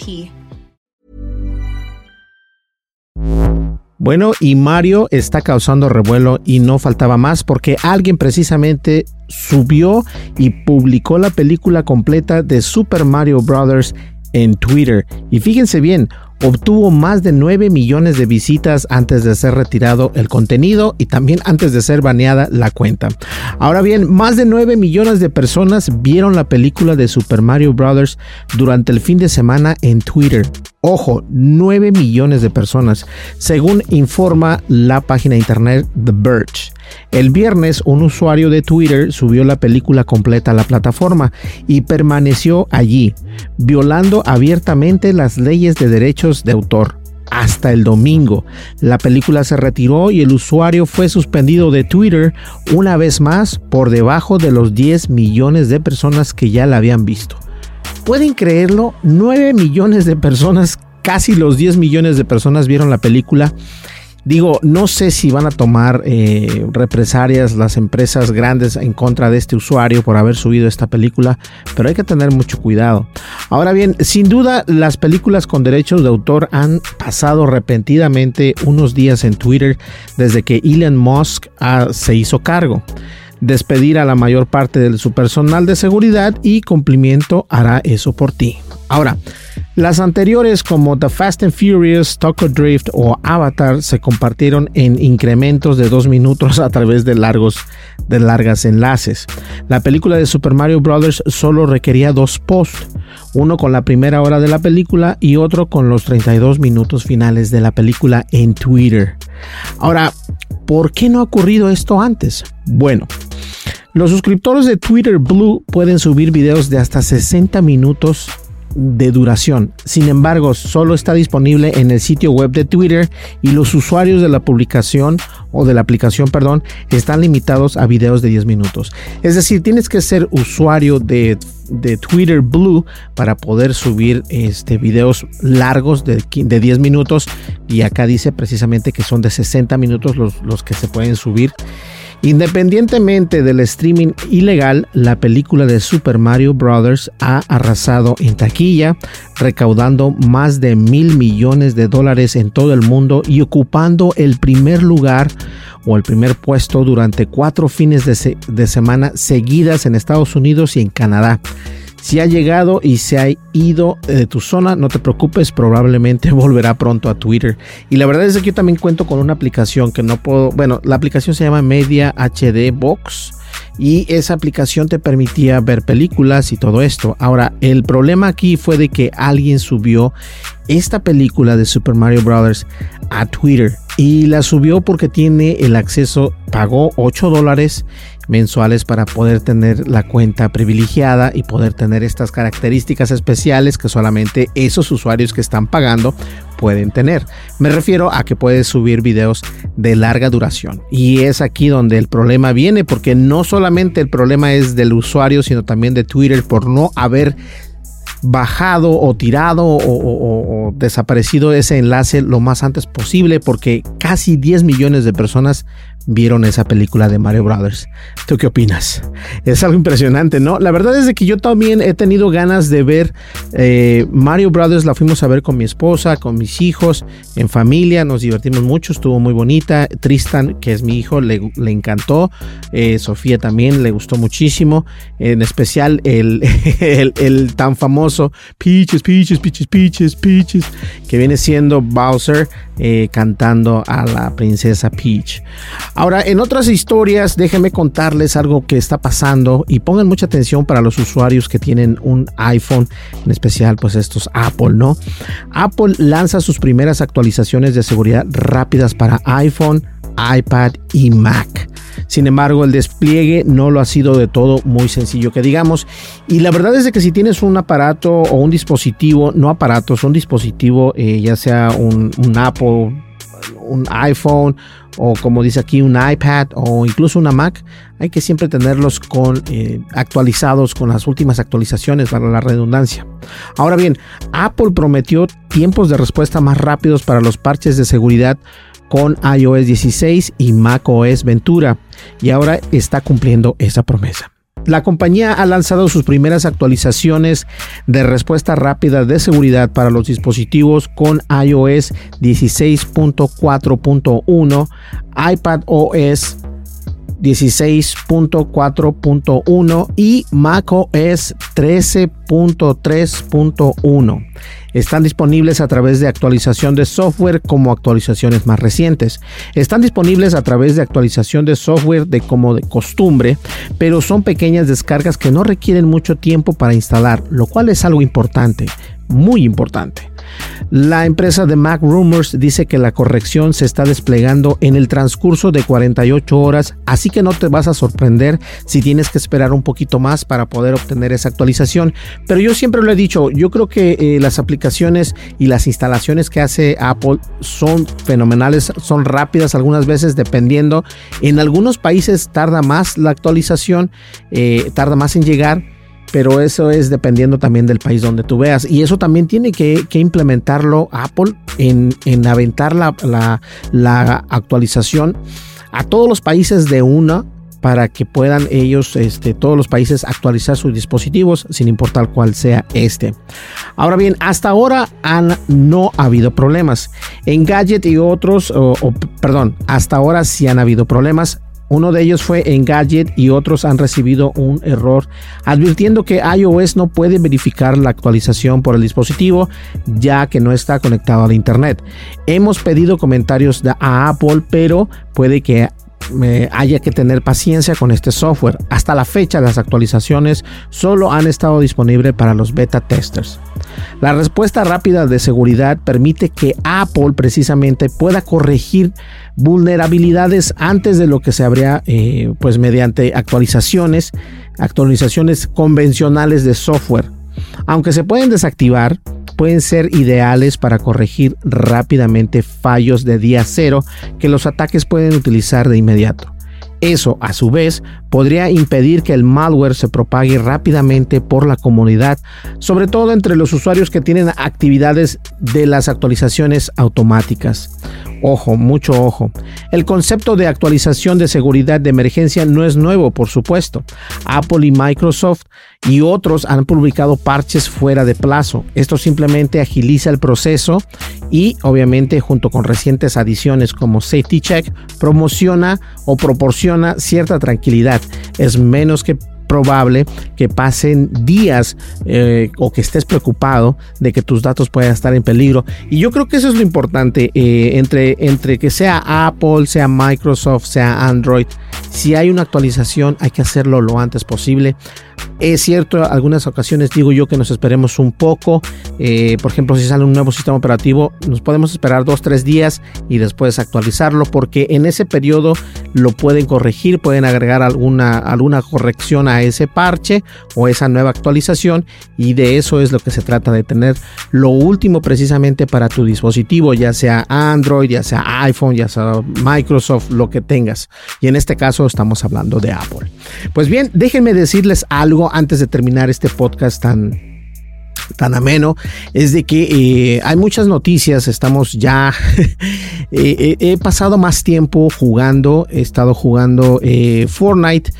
E. Bueno, y Mario está causando revuelo y no faltaba más porque alguien precisamente subió y publicó la película completa de Super Mario Bros. En Twitter. Y fíjense bien, obtuvo más de 9 millones de visitas antes de ser retirado el contenido y también antes de ser baneada la cuenta. Ahora bien, más de 9 millones de personas vieron la película de Super Mario Bros. durante el fin de semana en Twitter. Ojo, 9 millones de personas, según informa la página internet The Verge. El viernes, un usuario de Twitter subió la película completa a la plataforma y permaneció allí, violando abiertamente las leyes de derechos de autor. Hasta el domingo, la película se retiró y el usuario fue suspendido de Twitter una vez más por debajo de los 10 millones de personas que ya la habían visto. ¿Pueden creerlo? 9 millones de personas, casi los 10 millones de personas vieron la película. Digo, no sé si van a tomar eh, represalias las empresas grandes en contra de este usuario por haber subido esta película, pero hay que tener mucho cuidado. Ahora bien, sin duda las películas con derechos de autor han pasado repentinamente unos días en Twitter desde que Elon Musk ah, se hizo cargo. Despedir a la mayor parte de su personal de seguridad y cumplimiento hará eso por ti. Ahora, las anteriores como The Fast and Furious, Tokyo Drift o Avatar se compartieron en incrementos de dos minutos a través de largos de largas enlaces. La película de Super Mario Bros. solo requería dos posts, uno con la primera hora de la película y otro con los 32 minutos finales de la película en Twitter. Ahora, ¿por qué no ha ocurrido esto antes? Bueno, los suscriptores de Twitter Blue pueden subir videos de hasta 60 minutos de duración. Sin embargo, solo está disponible en el sitio web de Twitter y los usuarios de la publicación o de la aplicación, perdón, están limitados a videos de 10 minutos. Es decir, tienes que ser usuario de, Twitter Blue para poder subir este videos largos de, de, 10 minutos y acá dice precisamente que son de 60 minutos los, los que se pueden subir. Independientemente del streaming ilegal, la película de Super Mario Bros. ha arrasado en taquilla, recaudando más de mil millones de dólares en todo el mundo y ocupando el primer lugar o el primer puesto durante cuatro fines de, de semana seguidas en Estados Unidos y en Canadá. Si ha llegado y se ha ido de tu zona, no te preocupes, probablemente volverá pronto a Twitter. Y la verdad es que yo también cuento con una aplicación que no puedo, bueno, la aplicación se llama Media HD Box y esa aplicación te permitía ver películas y todo esto. Ahora, el problema aquí fue de que alguien subió esta película de Super Mario Bros. a Twitter y la subió porque tiene el acceso, pagó 8 dólares mensuales para poder tener la cuenta privilegiada y poder tener estas características especiales que solamente esos usuarios que están pagando pueden tener. Me refiero a que puedes subir videos de larga duración. Y es aquí donde el problema viene, porque no solamente el problema es del usuario, sino también de Twitter por no haber bajado o tirado o, desaparecido ese enlace lo más antes posible porque casi 10 millones de personas vieron esa película de Mario Brothers. ¿Tú qué opinas? Es algo impresionante, ¿no? La verdad es de que yo también he tenido ganas de ver eh, Mario Brothers, la fuimos a ver con mi esposa, con mis hijos, en familia, nos divertimos mucho, estuvo muy bonita. Tristan, que es mi hijo, le, encantó. Eh, Sofía también le gustó muchísimo, en especial el, el, tan famoso Peaches, Peaches, Peaches, Peaches, Peaches, que viene siendo Bowser eh, cantando a la princesa Peach. Ahora, en otras historias, déjenme contarles algo que está pasando y pongan mucha atención para los usuarios que tienen un iPhone, en especial pues estos Apple, ¿no? Apple lanza sus primeras actualizaciones de seguridad rápidas para iPhone, iPad y Mac. Sin embargo, el despliegue no lo ha sido de todo muy sencillo que digamos. Y la verdad es que si tienes un aparato o un dispositivo, no aparatos, un dispositivo, eh, ya sea un, Apple, un iPhone o como dice aquí un iPad o incluso una Mac, hay que siempre tenerlos con, eh, actualizados con las últimas actualizaciones para la redundancia. Ahora bien, Apple prometió tiempos de respuesta más rápidos para los parches de seguridad con iOS 16 y macOS Ventura y ahora está cumpliendo esa promesa. La compañía ha lanzado sus primeras actualizaciones de respuesta rápida de seguridad para los dispositivos con iOS 16.4.1, iPad OS 16.4.1 y macOS 13.3.1. Están disponibles a través de actualización de software como actualizaciones más recientes. Están disponibles a través de actualización de software de como de costumbre, pero son pequeñas descargas que no requieren mucho tiempo para instalar, lo cual es algo importante, muy importante. La empresa de Mac Rumors dice que la corrección se está desplegando en el transcurso de 48 horas, así que no te vas a sorprender si tienes que esperar un poquito más para poder obtener esa actualización. Pero yo siempre lo he dicho, yo creo que eh, las aplicaciones y las instalaciones que hace Apple son fenomenales, son rápidas algunas veces dependiendo. En algunos países tarda más la actualización, eh, tarda más en llegar pero eso es dependiendo también del país donde tú veas. Y eso también tiene que, implementarlo Apple en, aventar la, actualización a todos los países de una para que puedan ellos, este, todos los países, actualizar sus dispositivos sin importar cuál sea este. Ahora bien, hasta ahora han, no ha habido problemas. En Gadget y otros, perdón, hasta ahora sí han habido problemas Uno de ellos fue Engadget y otros han recibido un error advirtiendo que iOS no puede verificar la actualización por el dispositivo ya que no está conectado al internet. Hemos pedido comentarios a Apple, pero puede que haya que tener paciencia con este software. Hasta la fecha las actualizaciones solo han estado disponibles para los beta testers. La respuesta rápida de seguridad permite que Apple precisamente pueda corregir vulnerabilidades antes de lo que se habría eh, pues mediante actualizaciones, actualizaciones convencionales de software. Aunque se pueden desactivar, pueden ser ideales para corregir rápidamente fallos de día cero que los ataques pueden utilizar de inmediato. Eso, a su vez, podría impedir que el malware se propague rápidamente por la comunidad, sobre todo entre los usuarios que tienen actividades de las actualizaciones automáticas. Ojo, mucho ojo. El concepto de actualización de seguridad de emergencia no es nuevo, por supuesto. Apple y Microsoft y otros han publicado parches fuera de plazo. Esto simplemente agiliza el proceso y obviamente junto con recientes adiciones como Safety Check promociona o proporciona cierta tranquilidad. Es menos que probable que pasen días eh, o que estés preocupado de que tus datos puedan estar en peligro. Y yo creo que eso es lo importante eh, entre, entre que sea Apple, sea Microsoft, sea Android. Si hay una actualización hay que hacerlo lo antes posible. Es cierto, algunas ocasiones digo yo que nos esperemos un poco. Eh, por ejemplo, si sale un nuevo sistema operativo, nos podemos esperar dos, tres días y después actualizarlo porque en ese periodo lo pueden corregir, pueden agregar alguna, alguna corrección a ese parche o esa nueva actualización y de eso es lo que se trata de tener lo último precisamente para tu dispositivo, ya sea Android, ya sea iPhone, ya sea Microsoft, lo que tengas. Y en este caso estamos hablando de Apple. Pues bien, déjenme decirles algo antes de terminar este podcast tan, tan ameno es de que eh, hay muchas noticias, estamos ya, eh, eh, he pasado más tiempo jugando, he estado jugando Fortnite,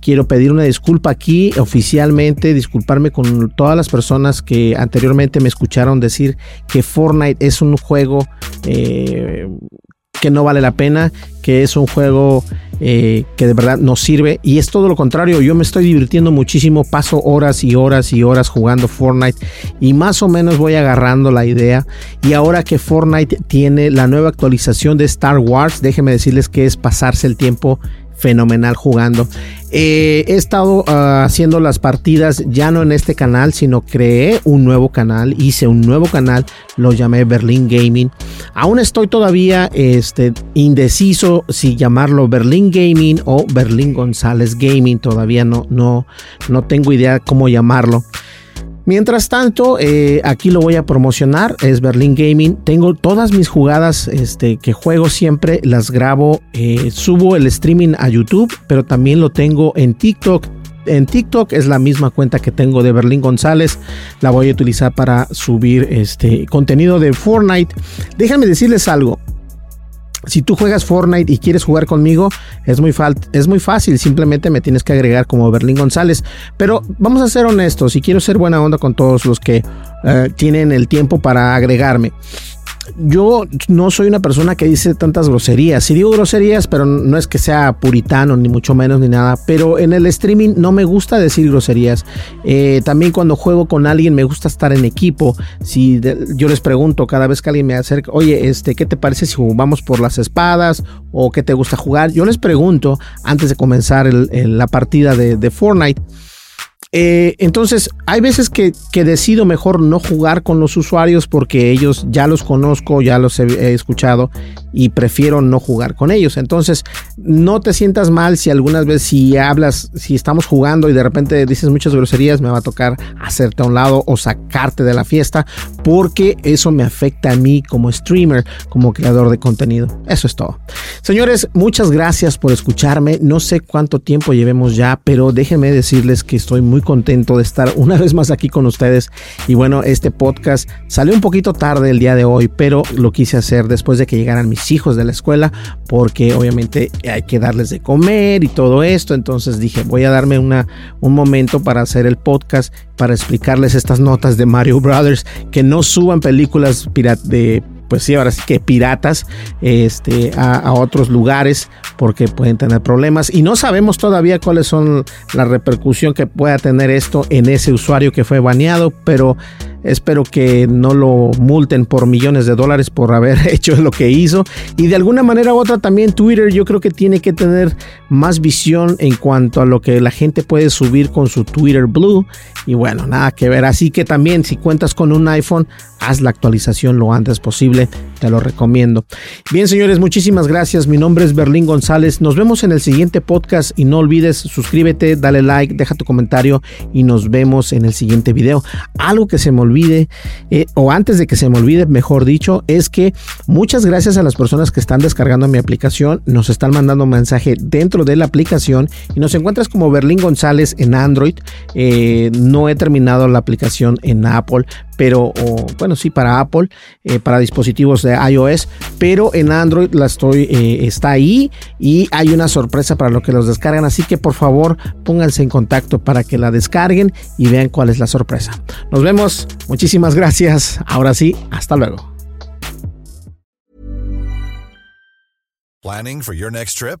quiero pedir una disculpa aquí oficialmente, disculparme con todas las personas que anteriormente me escucharon decir que Fortnite es un juego que no vale la pena, que es un juego eh, que de verdad nos sirve. Y es todo lo contrario, yo me estoy divirtiendo muchísimo, paso horas y horas y horas jugando Fortnite y más o menos voy agarrando la idea. Y ahora que Fortnite tiene la nueva actualización de Star Wars, déjenme decirles que es pasarse el tiempo fenomenal jugando. Eh, he estado ah, haciendo las partidas ya no en este canal, sino creé un nuevo canal, hice un nuevo canal, lo llamé Berlin Gaming. Aún estoy todavía este, indeciso si llamarlo Berlin Gaming o Berlin González Gaming, todavía no, no, no tengo idea cómo llamarlo. Mientras tanto, eh, aquí lo voy a promocionar, es Berlin Gaming. Tengo todas mis jugadas este, que juego siempre, las grabo, eh, subo el streaming a YouTube, pero también lo tengo en TikTok. En TikTok es la misma cuenta que tengo de Berlín González. La voy a utilizar para subir este contenido de Fortnite. Déjenme decirles algo. Si tú juegas Fortnite y quieres jugar conmigo, es muy, es muy fácil. Simplemente me tienes que agregar como Berlín González. Pero vamos a ser honestos y quiero ser buena onda con todos los que eh, tienen el tiempo para agregarme yo no soy una persona que dice tantas groserías. Sí digo groserías, pero no es que sea puritano, ni mucho menos, ni nada. Pero en el streaming no me gusta decir groserías. Eh, también cuando juego con alguien me gusta estar en equipo. Si yo les pregunto cada vez que alguien me acerca, oye, este, ¿qué te parece si jugamos por las espadas? ¿O qué te gusta jugar? Yo les pregunto antes de comenzar la partida de, de Fortnite. Eh, entonces, hay veces que, decido mejor no jugar con los usuarios porque ellos ya los conozco, ya los he, escuchado y prefiero no jugar con ellos. Entonces, no te sientas mal si algunas veces si hablas, si estamos jugando y de repente dices muchas groserías, me va a tocar hacerte a un lado o sacarte de la fiesta porque eso me afecta a mí como streamer, como creador de contenido. Eso es todo. Señores, muchas gracias por escucharme. No sé cuánto tiempo llevemos ya, pero déjenme decirles que estoy muy contento de estar una vez más aquí con ustedes. Y bueno, este podcast salió un poquito tarde el día de hoy, pero lo quise hacer después de que llegaran mis hijos de la escuela, porque obviamente hay que darles de comer y todo esto. Entonces dije, voy a darme una, un momento para hacer el podcast, para explicarles estas notas de Mario Brothers, que no suban películas de pues sí, ahora sí que piratas este, a, otros lugares porque pueden tener problemas. Y no sabemos todavía cuáles son la repercusión que pueda tener esto en ese usuario que fue baneado, pero Espero que no lo multen por millones de dólares por haber hecho lo que hizo. Y de alguna manera u otra también Twitter yo creo que tiene que tener más visión en cuanto a lo que la gente puede subir con su Twitter Blue. Y bueno, nada que ver. Así que también si cuentas con un iPhone, haz la actualización lo antes posible. Te lo recomiendo. Bien, señores, muchísimas gracias. Mi nombre es Berlín González. Nos vemos en el siguiente podcast y no olvides suscríbete, dale like, deja tu comentario y nos vemos en el siguiente video. Algo que se me olvide, eh, o antes de que se me olvide, mejor dicho, es que muchas gracias a las personas que están descargando mi aplicación, nos están mandando mensaje dentro de la aplicación y nos encuentras como Berlín González en Android. Eh, no he terminado la aplicación en Apple, pero bueno, sí para Apple, eh, para dispositivos de iOS, pero en Android la estoy, eh, está ahí y hay una sorpresa para los que los descargan, así que por favor pónganse en contacto para que la descarguen y vean cuál es la sorpresa. Nos vemos, muchísimas gracias, ahora sí, hasta luego. Planning for your next trip?